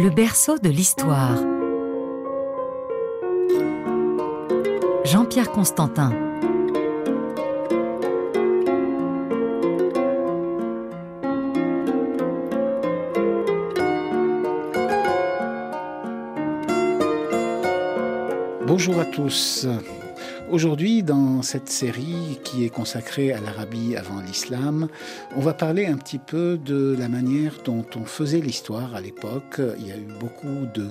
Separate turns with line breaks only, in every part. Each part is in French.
Le berceau de l'histoire. Jean-Pierre Constantin.
Bonjour à tous. Aujourd'hui, dans cette série qui est consacrée à l'Arabie avant l'islam, on va parler un petit peu de la manière dont on faisait l'histoire à l'époque. Il y a eu beaucoup de,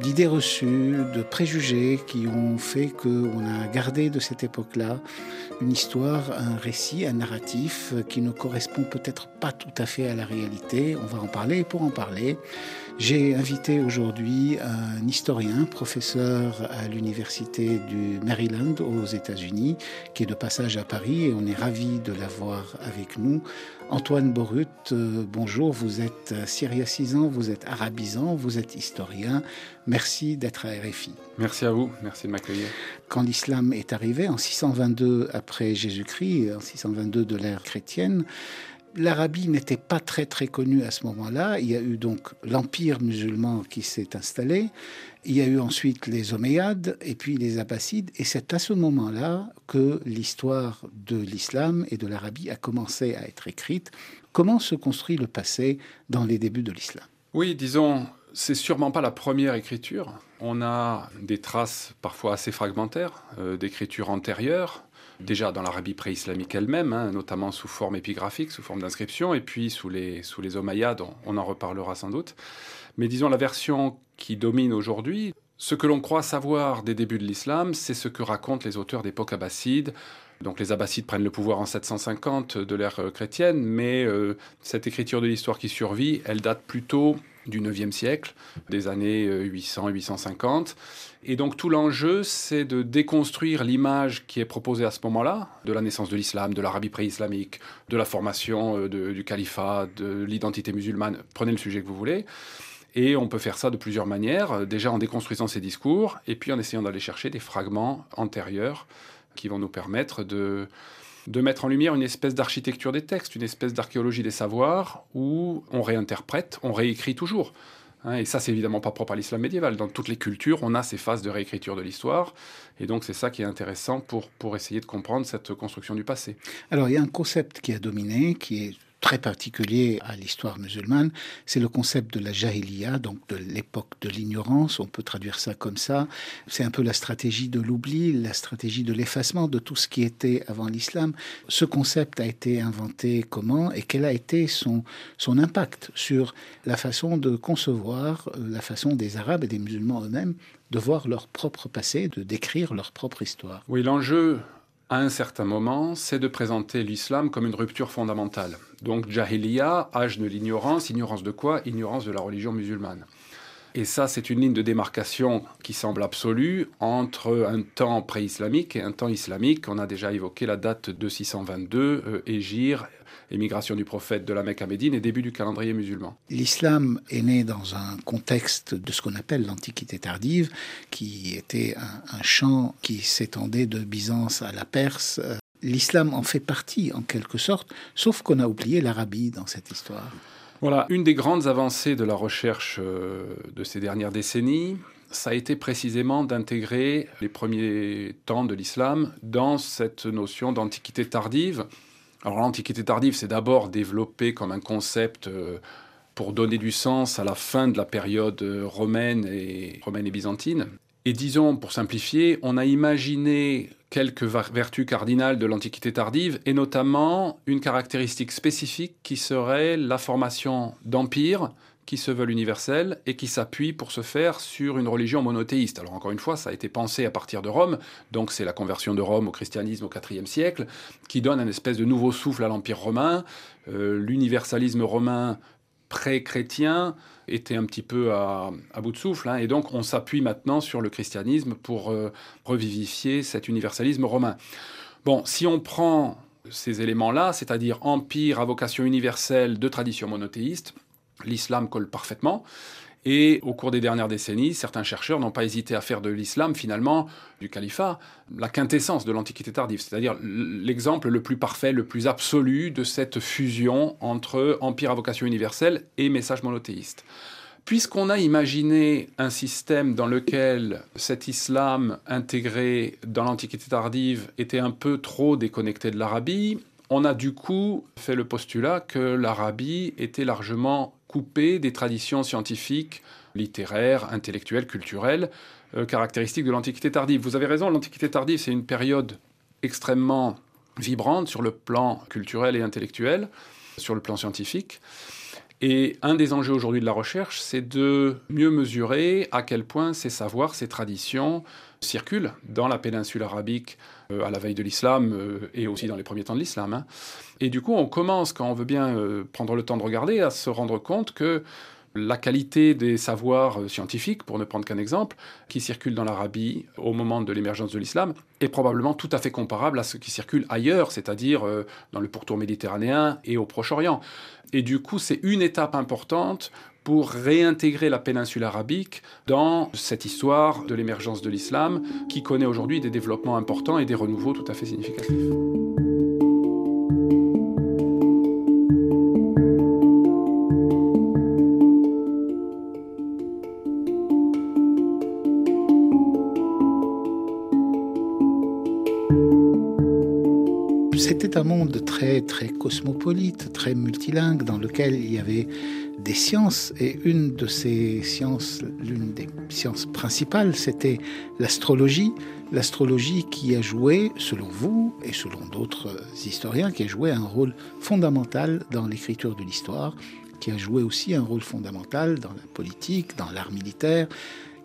d'idées reçues, de préjugés qui ont fait qu'on a gardé de cette époque-là une histoire, un récit, un narratif qui ne correspond peut-être pas tout à fait à la réalité. On va en parler pour en parler, j'ai invité aujourd'hui un historien, professeur à l'université du Maryland aux États-Unis, qui est de passage à Paris et on est ravi de l'avoir avec nous. Antoine Borut, euh, bonjour, vous êtes syriacisant, vous êtes arabisant, vous êtes historien. Merci d'être à RFI.
Merci à vous, merci de m'accueillir.
Quand l'islam est arrivé en 622 après Jésus-Christ, en 622 de l'ère chrétienne, l'Arabie n'était pas très très connue à ce moment-là. Il y a eu donc l'empire musulman qui s'est installé. Il y a eu ensuite les Omeyyades et puis les Abbassides. Et c'est à ce moment-là que l'histoire de l'islam et de l'Arabie a commencé à être écrite. Comment se construit le passé dans les débuts de l'islam?
Oui, disons, c'est sûrement pas la première écriture. On a des traces parfois assez fragmentaires euh, d'écriture antérieure déjà dans l'Arabie pré-islamique elle-même, hein, notamment sous forme épigraphique, sous forme d'inscription, et puis sous les, sous on, en reparlera sans doute. Mais disons la version qui domine aujourd'hui, ce que l'on croit savoir des débuts de l'islam, c'est ce que racontent les auteurs d'époque abbasside. Donc les Abbassides prennent le pouvoir en 750 de l'ère chrétienne, mais euh, cette écriture de l'histoire qui survit, elle date plutôt du 9e siècle, des années 800-850. Et donc tout l'enjeu, c'est de déconstruire l'image qui est proposée à ce moment-là, de la naissance de l'islam, de l'Arabie pré-islamique, de la formation euh, du califat, de l'identité musulmane, prenez le sujet que vous voulez. Et on peut faire ça de plusieurs manières, euh, déjà en déconstruisant ces discours, et puis en essayant d'aller chercher des fragments antérieurs qui vont nous permettre de mettre en lumière une espèce d'architecture des textes, une espèce d'archéologie des savoirs, où on réinterprète, on réécrit toujours. Hein, et ça, c'est évidemment pas propre à l'islam médiéval. Dans toutes les cultures, on a ces phases de réécriture de l'histoire. Et donc, c'est ça qui est intéressant pour, pour essayer de comprendre cette construction du passé.
Alors, il y a un concept qui a dominé, qui est très particulier à l'histoire musulmane, c'est le concept de la jahiliya, donc de l'époque de l'ignorance, on peut traduire ça comme ça. C'est un peu la stratégie de l'oubli, la stratégie de l'effacement de tout ce qui était avant l'islam. Ce concept a été inventé comment et quel a été son, son impact sur la façon de concevoir, euh, la façon des Arabes et des musulmans eux-mêmes de voir leur propre passé, de décrire leur propre histoire.
Oui, l'enjeu à un certain moment, c'est de présenter l'islam comme une rupture fondamentale. Donc Jahiliya, âge de l'ignorance, ignorance de quoi? Ignorance de la religion musulmane. Et ça, c'est une ligne de démarcation qui semble absolue entre un temps pré-islamique et un temps islamique. On a déjà évoqué la date de 622, euh, Égir, émigration du prophète de la Mecque à Médine et début du calendrier musulman.
L'islam est né dans un contexte de ce qu'on appelle l'Antiquité tardive, qui était un, un champ qui s'étendait de Byzance à la Perse. L'islam en fait partie en quelque sorte, sauf qu'on a oublié l'Arabie dans cette histoire.
Voilà, une des grandes avancées de la recherche euh, de ces dernières décennies, ça a été précisément d'intégrer les premiers temps de l'islam dans cette notion d'antiquité tardive. Alors l'antiquité tardive, c'est d'abord développé comme un concept euh, pour donner du sens à la fin de la période euh, romaine et, romaine et byzantine. Et disons, pour simplifier, on a imaginé quelques vertus cardinales de l'Antiquité tardive, et notamment une caractéristique spécifique qui serait la formation d'empires qui se veulent universels et qui s'appuient pour ce faire sur une religion monothéiste. Alors encore une fois, ça a été pensé à partir de Rome, donc c'est la conversion de Rome au christianisme au IVe siècle, qui donne un espèce de nouveau souffle à l'Empire romain. Euh, l'universalisme romain pré-chrétien était un petit peu à, bout de souffle. Hein, et donc, on s'appuie maintenant sur le christianisme pour euh, revivifier cet universalisme romain. Bon, si on prend ces éléments-là, c'est-à-dire empire à vocation universelle de tradition monothéiste, l'islam colle parfaitement. Et au cours des dernières décennies, certains chercheurs n'ont pas hésité à faire de l'islam, finalement, du califat, la quintessence de l'Antiquité tardive, c'est-à-dire l'exemple le plus parfait, le plus absolu de cette fusion entre empire à vocation universelle et message monothéiste. Puisqu'on a imaginé un système dans lequel cet islam intégré dans l'Antiquité tardive était un peu trop déconnecté de l'Arabie, on a du coup fait le postulat que l'Arabie était largement coupée des traditions scientifiques, littéraires, intellectuelles, culturelles, euh, caractéristiques de l'Antiquité tardive. Vous avez raison, l'Antiquité tardive, c'est une période extrêmement vibrante sur le plan culturel et intellectuel, sur le plan scientifique. Et un des enjeux aujourd'hui de la recherche, c'est de mieux mesurer à quel point ces savoirs, ces traditions circulent dans la péninsule arabique à la veille de l'islam euh, et aussi dans les premiers temps de l'islam. Hein. Et du coup, on commence, quand on veut bien euh, prendre le temps de regarder, à se rendre compte que la qualité des savoirs scientifiques, pour ne prendre qu'un exemple, qui circulent dans l'Arabie au moment de l'émergence de l'islam, est probablement tout à fait comparable à ce qui circule ailleurs, c'est-à-dire dans le pourtour méditerranéen et au Proche-Orient. Et du coup, c'est une étape importante pour réintégrer la péninsule arabique dans cette histoire de l'émergence de l'islam qui connaît aujourd'hui des développements importants et des renouveaux tout à fait significatifs.
C'était un monde très très cosmopolite, très multilingue, dans lequel il y avait des sciences, et une de ces sciences, l'une des sciences principales, c'était l'astrologie. L'astrologie qui a joué, selon vous et selon d'autres historiens, qui a joué un rôle fondamental dans l'écriture de l'histoire, qui a joué aussi un rôle fondamental dans la politique, dans l'art militaire,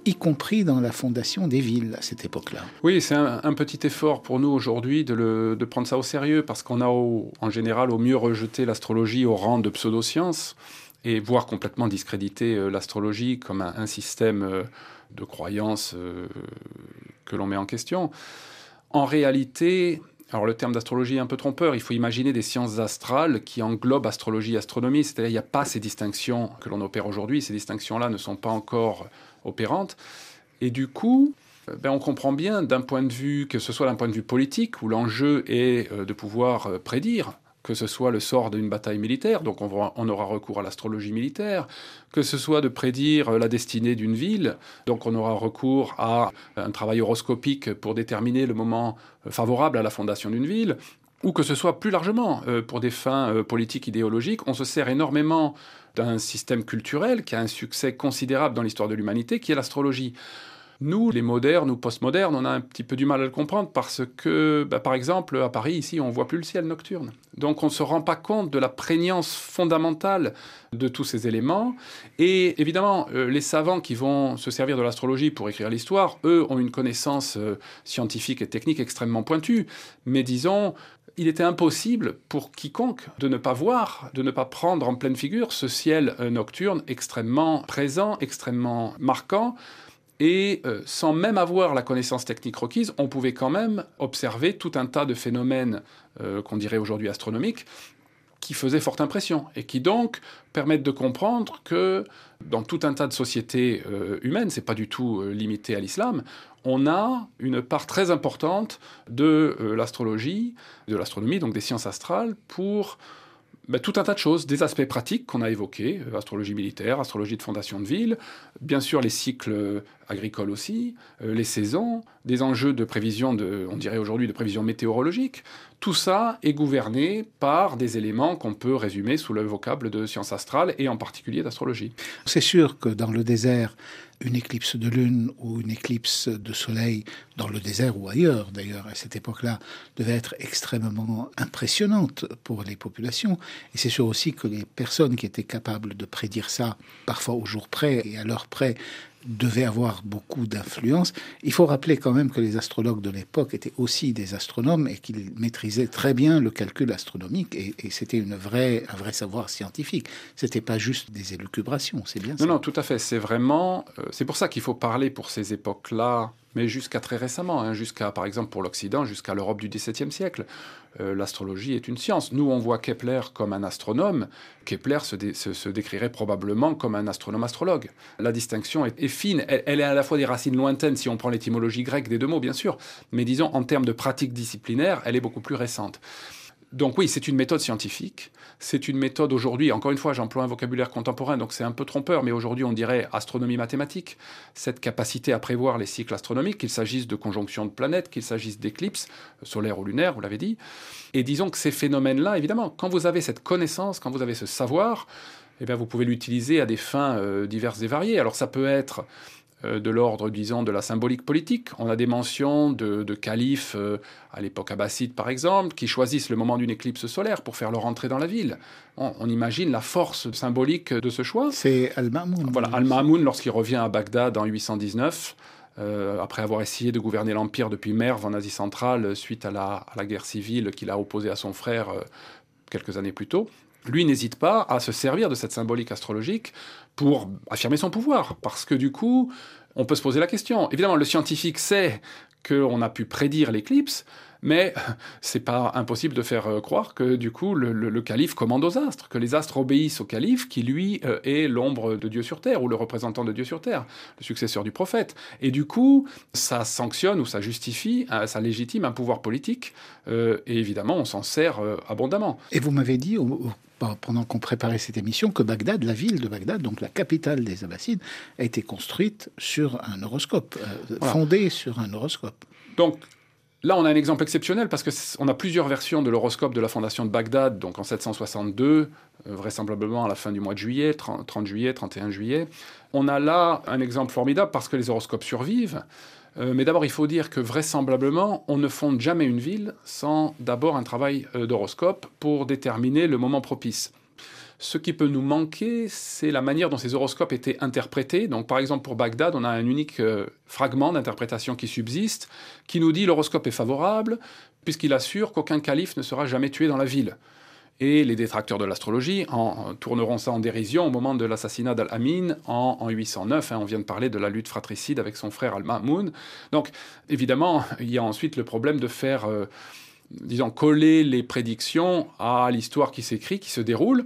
y compris dans la fondation des villes à cette époque-là.
Oui, c'est un, petit effort pour nous aujourd'hui de, prendre ça au sérieux, parce qu'on a en général au mieux rejeté l'astrologie au rang de pseudoscience et voire complètement discréditer euh, l'astrologie comme un, système euh, de croyance euh, que l'on met en question. En réalité, alors le terme d'astrologie est un peu trompeur, il faut imaginer des sciences astrales qui englobent astrologie et astronomie, c'est-à-dire il n'y a pas ces distinctions que l'on opère aujourd'hui, ces distinctions-là ne sont pas encore opérantes. Et du coup, ben on comprend bien d'un point de vue, que ce soit d'un point de vue politique, où l'enjeu est de pouvoir prédire que ce soit le sort d'une bataille militaire, donc on, aura recours à l'astrologie militaire, que ce soit de prédire la destinée d'une ville, donc on aura recours à un travail horoscopique pour déterminer le moment favorable à la fondation d'une ville, ou que ce soit plus largement euh, pour des fins euh, politiques idéologiques, on se sert énormément d'un système culturel qui a un succès considérable dans l'histoire de l'humanité, qui est l'astrologie. Nous, les modernes ou postmodernes, on a un petit peu du mal à le comprendre parce que, bah, par exemple, à Paris, ici, on voit plus le ciel nocturne. Donc on ne se rend pas compte de la prégnance fondamentale de tous ces éléments. Et évidemment, euh, les savants qui vont se servir de l'astrologie pour écrire l'histoire, eux, ont une connaissance euh, scientifique et technique extrêmement pointue. Mais disons, il était impossible pour quiconque de ne pas voir, de ne pas prendre en pleine figure ce ciel euh, nocturne extrêmement présent, extrêmement marquant, et euh, sans même avoir la connaissance technique requise, on pouvait quand même observer tout un tas de phénomènes euh, qu'on dirait aujourd'hui astronomiques qui faisaient forte impression et qui donc permettent de comprendre que dans tout un tas de sociétés euh, humaines, c'est pas du tout limité à l'islam, on a une part très importante de l'astrologie, de l'astronomie, donc des sciences astrales, pour bah, tout un tas de choses, des aspects pratiques qu'on a évoqués, euh, astrologie militaire, astrologie de fondation de ville, bien sûr les cycles agricoles aussi, euh, les saisons, des enjeux de prévision, de, on dirait aujourd'hui de prévision météorologique. Tout ça est gouverné par des éléments qu'on peut résumer sous le vocable de science astrale et en particulier d'astrologie.
C'est sûr que dans le désert, une éclipse de lune ou une éclipse de soleil dans le désert ou ailleurs, d'ailleurs, à cette époque-là, devait être extrêmement impressionnante pour les populations. Et c'est sûr aussi que les personnes qui étaient capables de prédire ça, parfois au jour près et à l'heure près, devait avoir beaucoup d'influence. Il faut rappeler quand même que les astrologues de l'époque étaient aussi des astronomes et qu'ils maîtrisaient très bien le calcul astronomique et, c'était une vraie, un vrai savoir scientifique. C'était pas juste des élucubrations, c'est bien
non, ça. Non, tout à fait. C'est vraiment, euh, c'est pour ça qu'il faut parler pour ces époques-là mais jusqu'à très récemment, hein, jusqu'à, par exemple, pour l'Occident, jusqu'à l'Europe du XVIIe siècle, euh, l'astrologie est une science. Nous, on voit Kepler comme un astronome. Kepler se, décrirait probablement comme un astronome-astrologue. La distinction est, fine. Elle, elle, est à la fois des racines lointaines, si on prend l'étymologie grecque des deux mots, bien sûr, mais disons, en termes de pratique disciplinaire, elle est beaucoup plus récente. Donc oui, c'est une méthode scientifique. C'est une méthode aujourd'hui, encore une fois, j'emploie un vocabulaire contemporain, donc c'est un peu trompeur, mais aujourd'hui on dirait astronomie mathématique. Cette capacité à prévoir les cycles astronomiques, qu'il s'agisse de conjonctions de planètes, qu'il s'agisse d'éclipses solaires ou lunaires, vous l'avez dit. Et disons que ces phénomènes-là, évidemment, quand vous avez cette connaissance, quand vous avez ce savoir, eh bien, vous pouvez l'utiliser à des fins euh, diverses et variées. Alors ça peut être de l'ordre, disons, de la symbolique politique. On a des mentions de, de califes, euh, à l'époque abbasside par exemple, qui choisissent le moment d'une éclipse solaire pour faire leur entrée dans la ville. On, imagine la force symbolique de ce choix.
C'est Al-Ma'moun.
Voilà, Al-Ma'moun, lorsqu'il revient à Bagdad en 819, euh, après avoir essayé de gouverner l'Empire depuis Merv en Asie centrale, suite à la, à la guerre civile qu'il a opposée à son frère quelques années plus tôt, lui n'hésite pas à se servir de cette symbolique astrologique pour affirmer son pouvoir. Parce que du coup, on peut se poser la question. Évidemment, le scientifique sait qu'on a pu prédire l'éclipse, mais c'est pas impossible de faire euh, croire que du coup le, calife commande aux astres, que les astres obéissent au calife qui lui euh, est l'ombre de Dieu sur terre ou le représentant de Dieu sur terre, le successeur du prophète. Et du coup, ça sanctionne ou ça justifie, euh, ça légitime un pouvoir politique. et évidemment, on s'en sert abondamment.
Et vous m'avez dit pendant qu'on préparait cette émission que Bagdad, la ville de Bagdad, donc la capitale des Abbassides, a été construite sur un horoscope, fondée sur un horoscope.
Donc Là, on a un exemple exceptionnel parce qu'on a plusieurs versions de l'horoscope de la fondation de Bagdad, donc en 762, euh, vraisemblablement à la fin du mois de juillet, 30, juillet, 31 juillet. On a là un exemple formidable parce que les horoscopes survivent. Euh, mais d'abord, il faut dire que vraisemblablement, on ne fonde jamais une ville sans d'abord un travail euh, d'horoscope pour déterminer le moment propice. Ce qui peut nous manquer, c'est la manière dont ces horoscopes étaient interprétés. Donc, par exemple, pour Bagdad, on a un unique euh, fragment d'interprétation qui subsiste, qui nous dit l'horoscope est favorable, puisqu'il assure qu'aucun calife ne sera jamais tué dans la ville. Et les détracteurs de l'astrologie en, tourneront ça en dérision au moment de l'assassinat d'Al-Amin en, 809. Hein. on vient de parler de la lutte fratricide avec son frère Al-Ma'moun. Donc, évidemment, il y a ensuite le problème de faire... Euh, disons, coller les prédictions à l'histoire qui s'écrit, qui se déroule.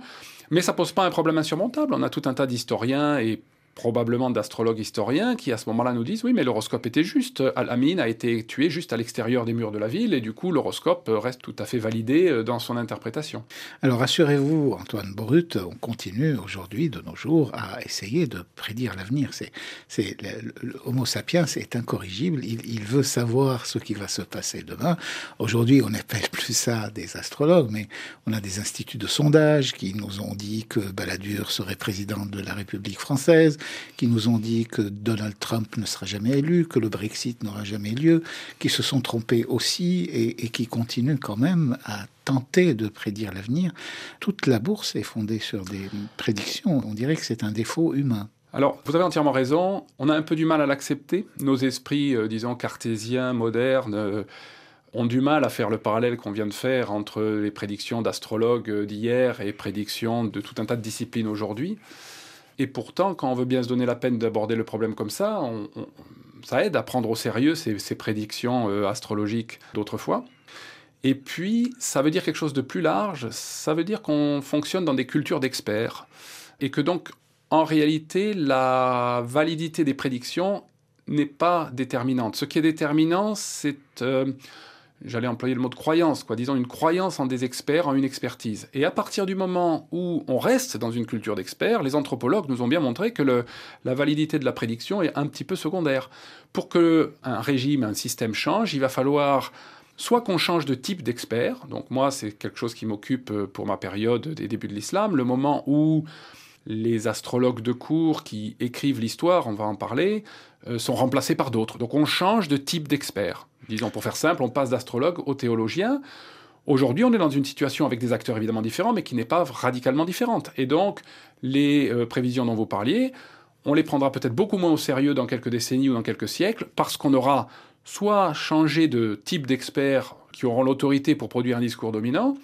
Mais ça pose pas un problème insurmontable. On a tout un tas d'historiens et probablement d'astrologues historiens qui à ce moment-là nous disent oui mais l'horoscope était juste, Al-Amin a été tué juste à l'extérieur des murs de la ville et du coup l'horoscope reste tout à fait validé euh, dans son interprétation.
Alors rassurez-vous Antoine Borut, on continue aujourd'hui de nos jours à essayer de prédire l'avenir. C'est, c'est le, Homo sapiens est incorrigible, il, veut savoir ce qui va se passer demain. Aujourd'hui on n'appelle plus ça des astrologues mais on a des instituts de sondage qui nous ont dit que Balladur serait président de la République française qui nous ont dit que Donald Trump ne sera jamais élu, que le Brexit n'aura jamais lieu, qui se sont trompés aussi et, qui continuent quand même à tenter de prédire l'avenir. Toute la bourse est fondée sur des prédictions. On dirait que c'est un défaut humain.
Alors, vous avez entièrement raison. On a un peu du mal à l'accepter. Nos esprits, euh, disons, cartésiens, modernes, euh, ont du mal à faire le parallèle qu'on vient de faire entre les prédictions d'astrologues d'hier et prédictions de tout un tas de disciplines aujourd'hui. Et pourtant, quand on veut bien se donner la peine d'aborder le problème comme ça, ça aide à prendre au sérieux ces, prédictions euh, astrologiques d'autrefois. Et puis, ça veut dire quelque chose de plus large, ça veut dire qu'on fonctionne dans des cultures d'experts. Et que donc, en réalité, la validité des prédictions n'est pas déterminante. Ce qui est déterminant, c'est... Euh, j'allais employer le mot de croyance, quoi, disons une croyance en des experts, en une expertise. Et à partir du moment où on reste dans une culture d'experts, les anthropologues nous ont bien montré que la validité de la prédiction est un petit peu secondaire. Pour que un régime, un système change, il va falloir soit qu'on change de type d'expert. Donc moi, c'est quelque chose qui m'occupe euh, pour ma période des débuts de l'islam, le moment où les astrologues de cours qui écrivent l'histoire, on va en parler, euh, sont remplacés par d'autres. Donc on change de type d'expert. Disons, pour faire simple, on passe d'astrologue au théologien. Aujourd'hui, on est dans une situation avec des acteurs évidemment différents, mais qui n'est pas radicalement différente. Et donc, les euh, prévisions dont vous parliez, on les prendra peut-être beaucoup moins au sérieux dans quelques décennies ou dans quelques siècles, parce qu'on aura soit changé de type d'experts qui auront l'autorité pour produire un discours dominant,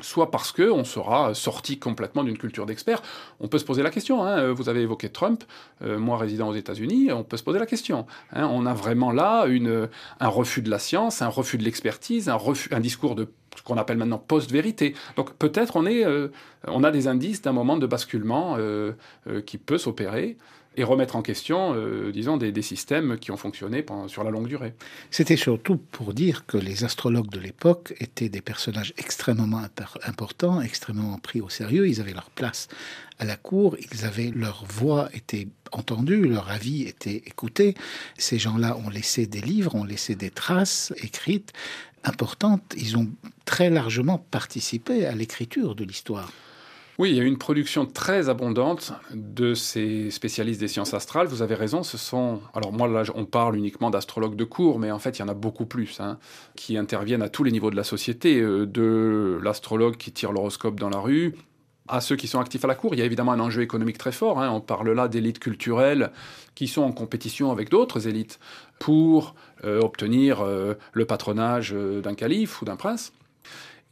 soit parce qu'on sera sorti complètement d'une culture d'experts. On peut se poser la question, hein. vous avez évoqué Trump, euh, moi résident aux États-Unis, on peut se poser la question. Hein. on a vraiment là un refus de la science, un refus de l'expertise, un, un discours de ce qu'on appelle maintenant post-vérité. Donc peut-être on, euh, a des indices d'un moment de basculement euh, qui peut s'opérer. Et remettre en question, euh, disons, des, systèmes qui ont fonctionné pendant, sur la longue durée.
C'était surtout pour dire que les astrologues de l'époque étaient des personnages extrêmement importants, extrêmement pris au sérieux. Ils avaient leur place à la cour, ils avaient leur voix était entendue, leur avis était écouté. Ces gens-là ont laissé des livres, ont laissé des traces écrites importantes. Ils ont très largement participé à l'écriture de l'histoire.
Oui, il y a une production très abondante de ces spécialistes des sciences astrales. Vous avez raison, ce sont... Alors moi, là, on parle uniquement d'astrologues de cours, mais en fait, il y en a beaucoup plus, hein, qui interviennent à tous les niveaux de la société, euh, de l'astrologue qui tire l'horoscope dans la rue, à ceux qui sont actifs à la cour. Il y a évidemment un enjeu économique très fort. Hein. On parle là d'élites culturelles qui sont en compétition avec d'autres élites pour euh, obtenir euh, le patronage d'un calife ou d'un prince.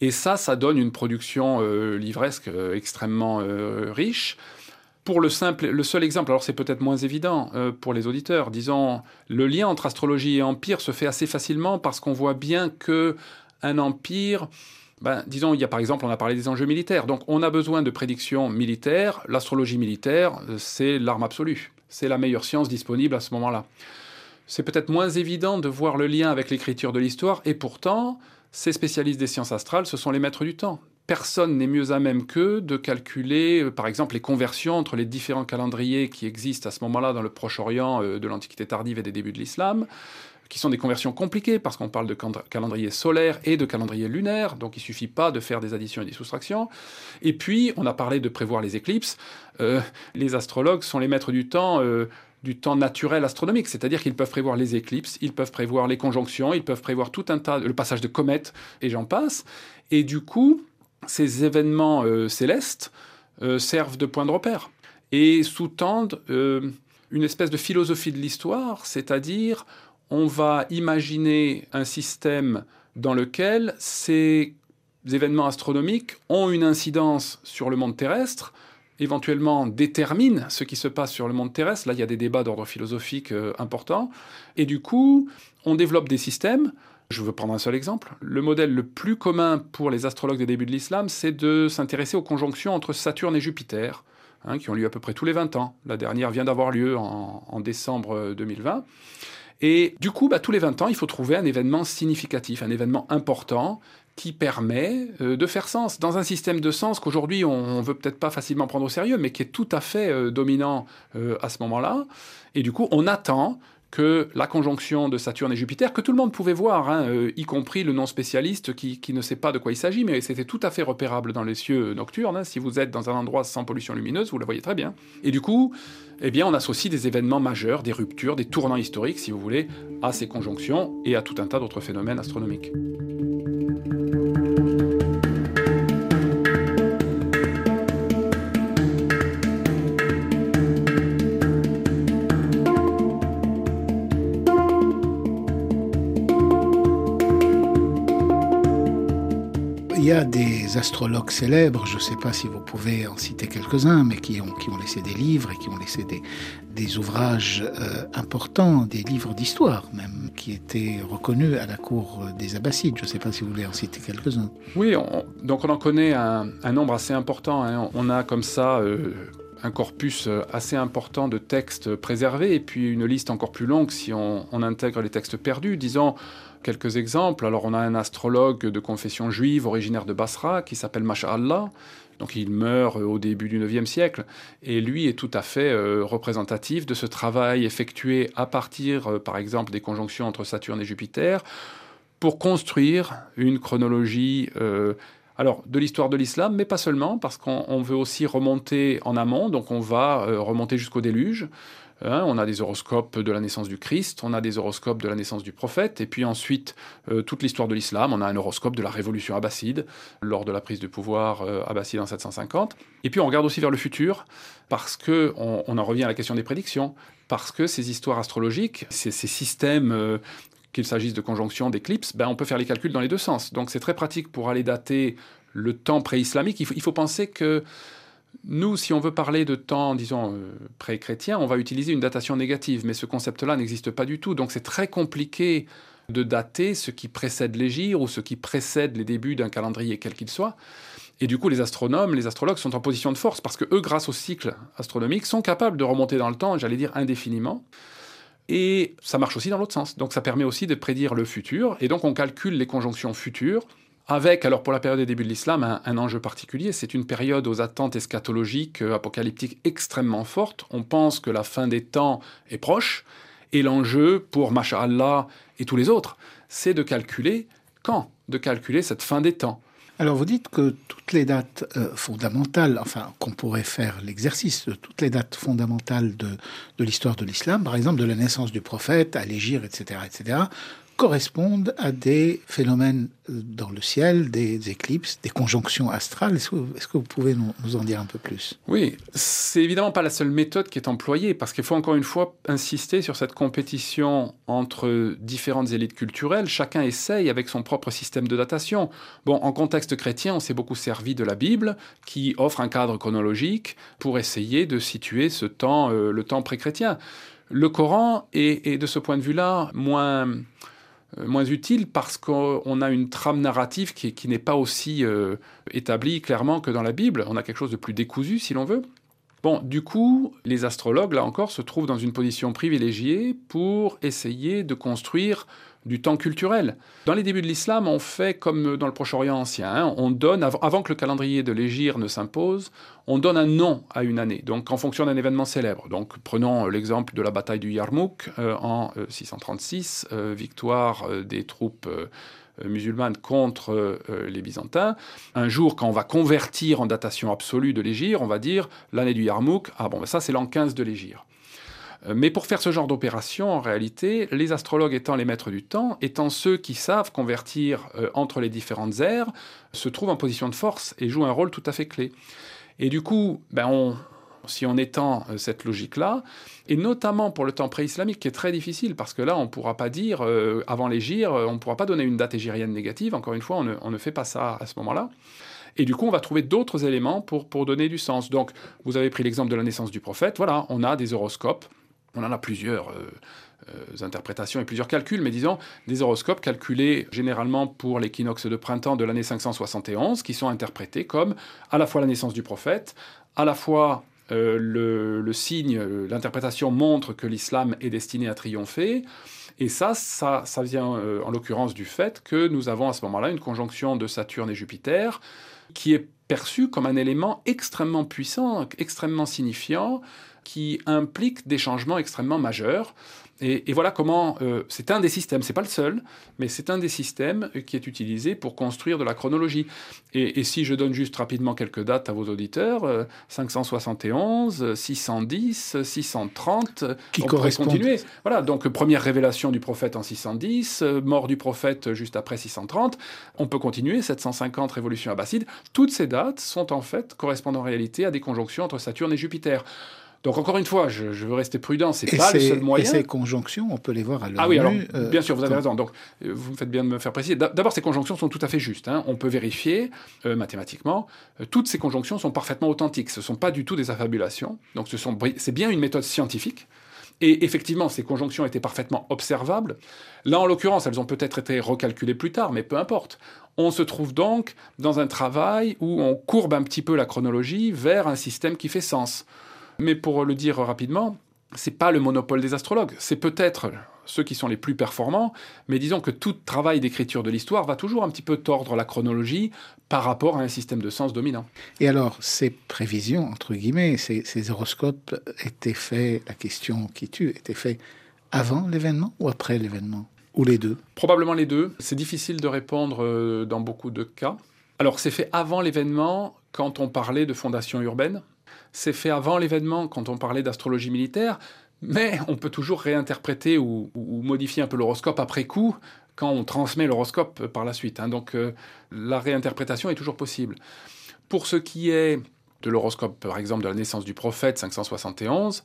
Et ça, ça donne une production euh, livresque euh, extrêmement euh, riche. Pour le simple, le seul exemple, alors c'est peut-être moins évident pour les auditeurs, disons, le lien entre astrologie et empire se fait assez facilement parce qu'on voit bien que un empire, ben, disons, il y a par exemple, on a parlé des enjeux militaires, donc on a besoin de prédictions militaires. L'astrologie militaire, c'est l'arme absolue, c'est la meilleure science disponible à ce moment-là. C'est peut-être moins évident de voir le lien avec l'écriture de l'histoire, et pourtant, ces spécialistes des sciences astrales, ce sont les maîtres du temps. Personne n'est mieux à même qu'eux de calculer, euh, par exemple, les conversions entre les différents calendriers qui existent à ce moment-là dans le Proche-Orient euh, de l'Antiquité tardive et des débuts de l'islam, qui sont des conversions compliquées parce qu'on parle de calendrier solaire et de calendrier lunaire, donc il suffit pas de faire des additions et des soustractions. Et puis, on a parlé de prévoir les éclipses. Euh, les astrologues sont les maîtres du temps du temps naturel astronomique, c'est-à-dire qu'ils peuvent prévoir les éclipses, ils peuvent prévoir les conjonctions, ils peuvent prévoir tout un tas, le passage de comètes, et j'en passe. Et du coup, ces événements euh, célestes euh, servent de point de repère et sous-tendent euh, une espèce de philosophie de l'histoire, c'est-à-dire on va imaginer un système dans lequel ces événements astronomiques ont une incidence sur le monde terrestre, éventuellement détermine ce qui se passe sur le monde terrestre. Là, il y a des débats d'ordre philosophique euh, importants. Et du coup, on développe des systèmes. Je veux prendre un seul exemple. Le modèle le plus commun pour les astrologues des débuts de l'islam, c'est de s'intéresser aux conjonctions entre Saturne et Jupiter, hein, qui ont lieu à peu près tous les 20 ans. La dernière vient d'avoir lieu en, décembre 2020. Euh, et du coup, bah, tous les 20 ans, il faut trouver un événement significatif, un événement important qui permet euh, de faire sens dans un système de sens qu'aujourd'hui on ne veut peut-être pas facilement prendre au sérieux, mais qui est tout à fait euh, dominant euh, à ce moment-là. Et du coup, on attend que la conjonction de Saturne et Jupiter, que tout le monde pouvait voir, hein, y compris le non-spécialiste qui, ne sait pas de quoi il s'agit, mais c'était tout à fait repérable dans les cieux nocturnes. Hein. Si vous êtes dans un endroit sans pollution lumineuse, vous le voyez très bien. Et du coup, eh bien, on associe des événements majeurs, des ruptures, des tournants historiques, si vous voulez, à ces conjonctions et à tout un tas d'autres phénomènes astronomiques.
Il y a des astrologues célèbres, je ne sais pas si vous pouvez en citer quelques-uns, mais qui ont, qui ont laissé des livres et qui ont laissé des, des ouvrages euh, importants, des livres d'histoire même, qui étaient reconnus à la cour des Abbassides. Je ne sais pas si vous voulez en citer quelques-uns.
Oui, donc on en connaît un, nombre assez important. Hein. On a comme ça euh, un corpus assez important de textes préservés et puis une liste encore plus longue si on, on intègre les textes perdus. Disons, quelques exemples. Alors, on a un astrologue de confession juive originaire de Basra qui s'appelle Masha'Allah. Donc, il meurt au début du IXe siècle. Et lui est tout à fait euh, représentatif de ce travail effectué à partir, euh, par exemple, des conjonctions entre Saturne et Jupiter pour construire une chronologie. Euh, alors, de l'histoire de l'islam, mais pas seulement, parce qu'on veut aussi remonter en amont, donc on va remonter jusqu'au déluge, Hein, on a des horoscopes de la naissance du Christ, on a des horoscopes de la naissance du prophète, et puis ensuite, euh, toute l'histoire de l'islam, on a un horoscope de la révolution abbasside, lors de la prise de pouvoir euh, abbasside en 750. Et puis on regarde aussi vers le futur, parce que on, en revient à la question des prédictions, parce que ces histoires astrologiques, ces, systèmes euh, qu'il s'agisse de conjonction, d'éclipses, ben on peut faire les calculs dans les deux sens. Donc c'est très pratique pour aller dater le temps pré-islamique. il faut penser que nous, si on veut parler de temps, disons, euh, pré-chrétien, on va utiliser une datation négative, mais ce concept-là n'existe pas du tout. Donc c'est très compliqué de dater ce qui précède l'égir ou ce qui précède les débuts d'un calendrier, quel qu'il soit. Et du coup, les astronomes, les astrologues sont en position de force parce que eux, grâce au cycle astronomique, sont capables de remonter dans le temps, j'allais dire indéfiniment. Et ça marche aussi dans l'autre sens. Donc ça permet aussi de prédire le futur. Et donc on calcule les conjonctions futures avec, alors pour la période des débuts de l'islam, un, enjeu particulier. C'est une période aux attentes eschatologiques, euh, apocalyptiques extrêmement fortes. On pense que la fin des temps est proche. Et l'enjeu pour Masha'Allah et tous les autres, c'est de calculer quand? De calculer cette fin des temps.
Alors vous dites que toutes les dates euh, fondamentales, enfin qu'on pourrait faire l'exercice toutes les dates fondamentales de, de l'histoire de l'islam, par exemple de la naissance du prophète à l'Égir, etc., etc., correspondent à des phénomènes dans le ciel, des éclipses, des conjonctions astrales. Est-ce que, vous pouvez nous, en dire un peu plus?
Oui, c'est évidemment pas la seule méthode qui est employée, parce qu'il faut encore une fois insister sur cette compétition entre différentes élites culturelles. Chacun essaye avec son propre système de datation. Bon, en contexte chrétien, on s'est beaucoup servi de la Bible, qui offre un cadre chronologique pour essayer de situer ce temps, euh, le temps pré-chrétien. Le Coran est de ce point de vue-là moins moins utile parce qu'on a une trame narrative qui, n'est pas aussi euh, établie clairement que dans la Bible. On a quelque chose de plus décousu, si l'on veut. Bon, du coup, les astrologues, là encore, se trouvent dans une position privilégiée pour essayer de construire du temps culturel. Dans les débuts de l'islam, on fait comme dans le Proche-Orient ancien. Hein. on donne, avant que le calendrier de l'Égir ne s'impose, on donne un nom à une année, donc en fonction d'un événement célèbre. Donc prenons l'exemple de la bataille du Yarmouk euh, en 636, euh, euh, victoire des troupes musulmanes contre les Byzantins. Un jour, quand on va convertir en datation absolue de l'Égir, on va dire l'année du Yarmouk, ah bon, ben ça c'est l'an 15 de l'Égir. Euh, mais pour faire ce genre d'opération, en réalité, les astrologues étant les maîtres du temps, étant ceux qui savent convertir euh, entre les différentes ères, se trouvent en position de force et jouent un rôle tout à fait clé. Et du coup, ben si on étend euh, cette logique-là, et notamment pour le temps pré-islamique, qui est très difficile, parce que là, on ne pourra pas dire, avant l'égir, on ne pourra pas donner une date égirienne négative, encore une fois, on ne, fait pas ça à ce moment-là. Et du coup, on va trouver d'autres éléments pour donner du sens. Donc, vous avez pris l'exemple de la naissance du prophète, voilà, on a des horoscopes on en a plusieurs euh, euh, interprétations et plusieurs calculs, mais disons des horoscopes calculés généralement pour l'équinoxe de printemps de l'année 571, qui sont interprétés comme à la fois la naissance du prophète, à la fois euh, le, signe, l'interprétation montre que l'islam est destiné à triompher. Et ça, ça, ça vient en l'occurrence du fait que nous avons à ce moment-là une conjonction de Saturne et Jupiter qui est perçue comme un élément extrêmement puissant, extrêmement signifiant, qui implique des changements extrêmement majeurs. Et, voilà comment euh, c'est un des systèmes, c'est pas le seul, mais c'est un des systèmes qui est utilisé pour construire de la chronologie. Et, si je donne juste rapidement quelques dates à vos auditeurs, 571, 610, 630,
qui on pourrait continuer.
Voilà, donc première révélation du prophète en 610, mort du prophète juste après 630. On peut continuer 750 révolution abbasside. Toutes ces dates sont en fait correspondent en réalité à des conjonctions entre Saturne et Jupiter. Donc encore une fois, je, veux rester prudent, c'est pas le seul moyen.
Et ces conjonctions, on peut les voir à l'œil
Ah oui, alors euh, bien sûr, vous avez raison. Donc euh, vous me faites bien de me faire préciser. D'abord, ces conjonctions sont tout à fait justes. Hein. On peut vérifier euh, mathématiquement. toutes ces conjonctions sont parfaitement authentiques. Ce ne sont pas du tout des affabulations. Donc c'est bien une méthode scientifique. Et effectivement, ces conjonctions étaient parfaitement observables. Là, en l'occurrence, elles ont peut-être été recalculées plus tard, mais peu importe. On se trouve donc dans un travail où on courbe un petit peu la chronologie vers un système qui fait sens. Mais pour le dire rapidement, c'est pas le monopole des astrologues. C'est peut-être ceux qui sont les plus performants, mais disons que tout travail d'écriture de l'histoire va toujours un petit peu tordre la chronologie par rapport à un système de sens dominant.
Et alors, ces prévisions, entre guillemets, ces, horoscopes étaient faits, la question qui tue, étaient faits avant l'événement ou après l'événement? Ou les deux?
Probablement les deux. C'est difficile de répondre euh, dans beaucoup de cas. Alors, c'est fait avant l'événement quand on parlait de fondation urbaine c'est fait avant l'événement quand on parlait d'astrologie militaire, mais on peut toujours réinterpréter ou, modifier un peu l'horoscope après coup quand on transmet l'horoscope par la suite. Hein. Donc euh, la réinterprétation est toujours possible. Pour ce qui est de l'horoscope, par exemple, de la naissance du prophète 571,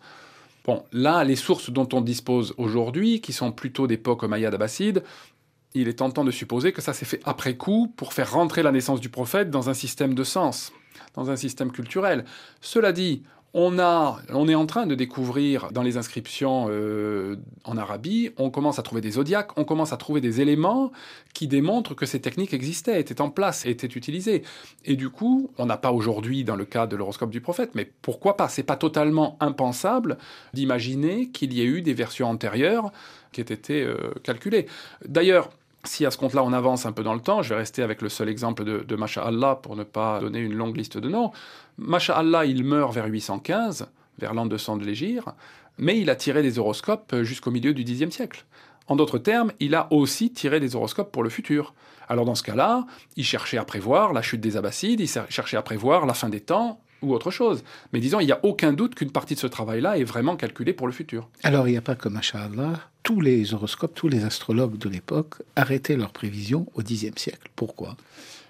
bon, là, les sources dont on dispose aujourd'hui, qui sont plutôt d'époque omeyyade abbasside, il est tentant de supposer que ça s'est fait après coup pour faire rentrer la naissance du prophète dans un système de sens dans un système culturel. Cela dit, On, a, on est en train de découvrir dans les inscriptions euh, en Arabie, on commence à trouver des zodiaques, on commence à trouver des éléments qui démontrent que ces techniques existaient, étaient en place, étaient utilisées. Et du coup, on n'a pas aujourd'hui dans le cas de l'horoscope du prophète, mais pourquoi pas C'est pas totalement impensable d'imaginer qu'il y ait eu des versions antérieures qui aient été euh, calculées. D'ailleurs, si à ce compte-là on avance un peu dans le temps, je vais rester avec le seul exemple de, de Allah pour ne pas donner une longue liste de noms. Allah, il meurt vers 815, vers l'an 200 de l'Égir, mais il a tiré des horoscopes jusqu'au milieu du Xe siècle. En d'autres termes, il a aussi tiré des horoscopes pour le futur. Alors dans ce cas-là, il cherchait à prévoir la chute des Abbassides, il cherchait à prévoir la fin des temps, ou autre chose. Mais disons, il n'y a aucun doute qu'une partie de ce travail-là est vraiment calculée pour le futur.
Alors, il n'y a pas que Masha'Allah. Tous les horoscopes, tous les astrologues de l'époque arrêtaient leurs prévisions au Xe siècle. Pourquoi?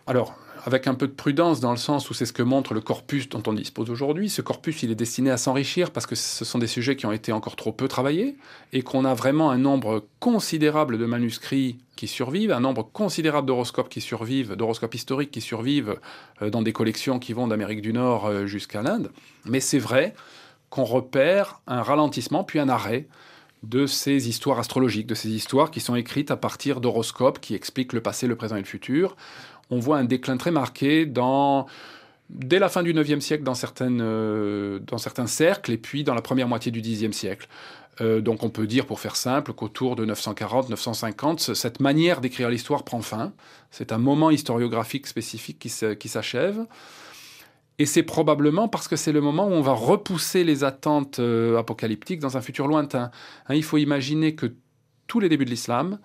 Alors, avec un peu de prudence dans le sens où c'est ce que montre le corpus dont on dispose aujourd'hui. Ce corpus, il est destiné à s'enrichir parce que ce sont des sujets qui ont été encore trop peu travaillés et qu'on a vraiment un nombre considérable de manuscrits qui survivent, un nombre considérable d'horoscopes qui survivent, d'horoscopes historiques qui survivent euh, dans des collections qui vont d'Amérique du Nord euh, jusqu'à l'Inde. Mais c'est vrai qu'on repère un ralentissement puis un arrêt de ces histoires astrologiques, de ces histoires qui sont écrites à partir d'horoscopes qui expliquent le passé, le présent et le futur on voit un déclin très marqué dès la fin du IXe siècle dans, certaines, euh, dans certains cercles et puis dans la première moitié du Xe siècle. Euh, donc on peut dire, pour faire simple, qu'autour de 940-950, cette manière d'écrire l'histoire prend fin. C'est un moment historiographique spécifique qui s'achève. Et c'est probablement parce que c'est le moment où on va repousser les attentes euh, apocalyptiques dans un futur lointain. Hein, il faut imaginer que tous les débuts de l'islam,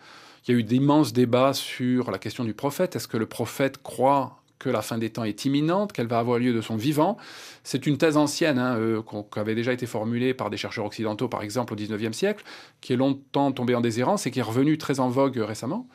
il y a eu d'immenses débats sur la question du prophète. Est-ce que le prophète croit que la fin des temps est imminente, qu'elle va avoir lieu de son vivant? C'est une thèse ancienne hein, euh, qui avait déjà été formulée par des chercheurs occidentaux, par exemple au XIXe siècle, qui est longtemps tombée en déshérence et qui est revenue très en vogue récemment.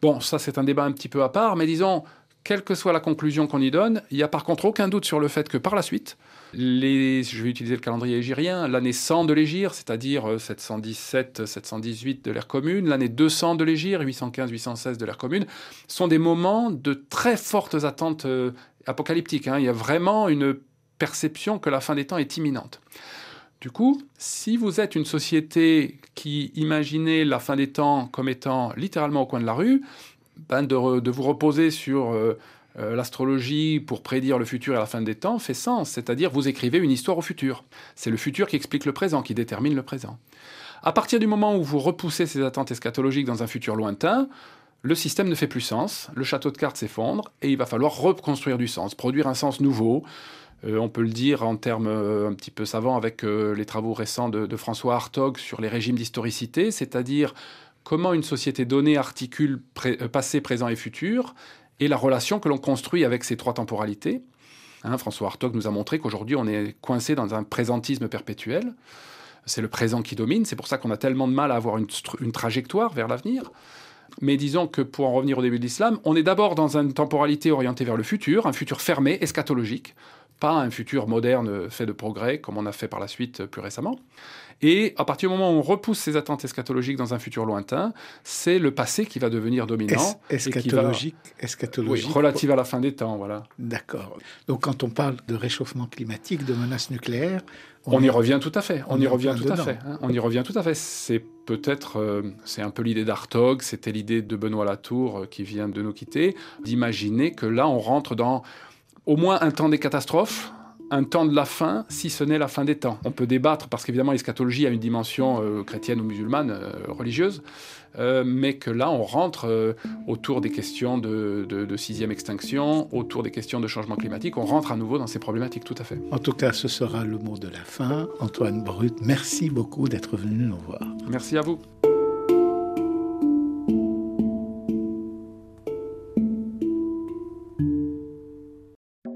Bon, ça c'est un débat un petit peu à part, mais disons, quelle que soit la conclusion qu'on y donne, il n'y a par contre aucun doute sur le fait que par la suite, les, je vais utiliser le calendrier égyrien, l'année 100 de l'Égir, c'est-à-dire 717, 718 de l'ère commune, l'année 200 de l'Égir, 815, 816 de l'ère commune, sont des moments de très fortes attentes euh, apocalyptiques. Hein. Il y a vraiment une perception que la fin des temps est imminente. Du coup, si vous êtes une société qui imaginez la fin des temps comme étant littéralement au coin de la rue, ben, de, vous reposer sur euh, euh, l'astrologie pour prédire le futur et la fin des temps fait sens, c'est-à-dire vous écrivez une histoire au futur. C'est le futur qui explique le présent, qui détermine le présent. À partir du moment où vous repoussez ces attentes eschatologiques dans un futur lointain, le système ne fait plus sens, le château de cartes s'effondre et il va falloir reconstruire du sens, produire un sens nouveau. Euh, on peut le dire en termes un petit peu savants avec les travaux récents de, François Hartog sur les régimes d'historicité, c'est-à-dire comment une société donnée articule euh, passé, présent et futur, et la relation que l'on construit avec ces trois temporalités. Hein, François Hartog nous a montré qu'aujourd'hui, on est coincé dans un présentisme perpétuel. C'est le présent qui domine, c'est pour ça qu'on a tellement de mal à avoir une, une trajectoire vers l'avenir. Mais disons que pour en revenir au début de l'islam, on est d'abord dans une temporalité orientée vers le futur, un futur fermé, eschatologique, pas un futur moderne fait de progrès comme on a fait par la suite plus récemment. Et à partir du moment où on repousse ces attentes eschatologiques dans un futur lointain, c'est le passé qui va devenir dominant.
eschatologique, eschatologique.
Oui, relative à la fin des temps, voilà.
D'accord. Donc quand on parle de réchauffement climatique, de menaces nucléaires,
on, y revient tout à fait. On, y revient tout à fait. Hein. On y revient tout à fait. C'est peut-être, euh, c'est un peu l'idée d'Artog, c'était l'idée de Benoît Latour euh, qui vient de nous quitter, d'imaginer que là on rentre dans au moins un temps des catastrophes, un temps de la fin, si ce n'est la fin des temps. On peut débattre, parce qu'évidemment l'eschatologie a une dimension euh, chrétienne ou musulmane, euh, religieuse, euh, mais que là on rentre autour des questions de, de, sixième extinction, autour des questions de changement climatique, on rentre à nouveau dans ces problématiques, tout à fait.
En tout cas, ce sera le mot de la fin. Antoine Brut, merci beaucoup d'être venu nous voir.
Merci à vous.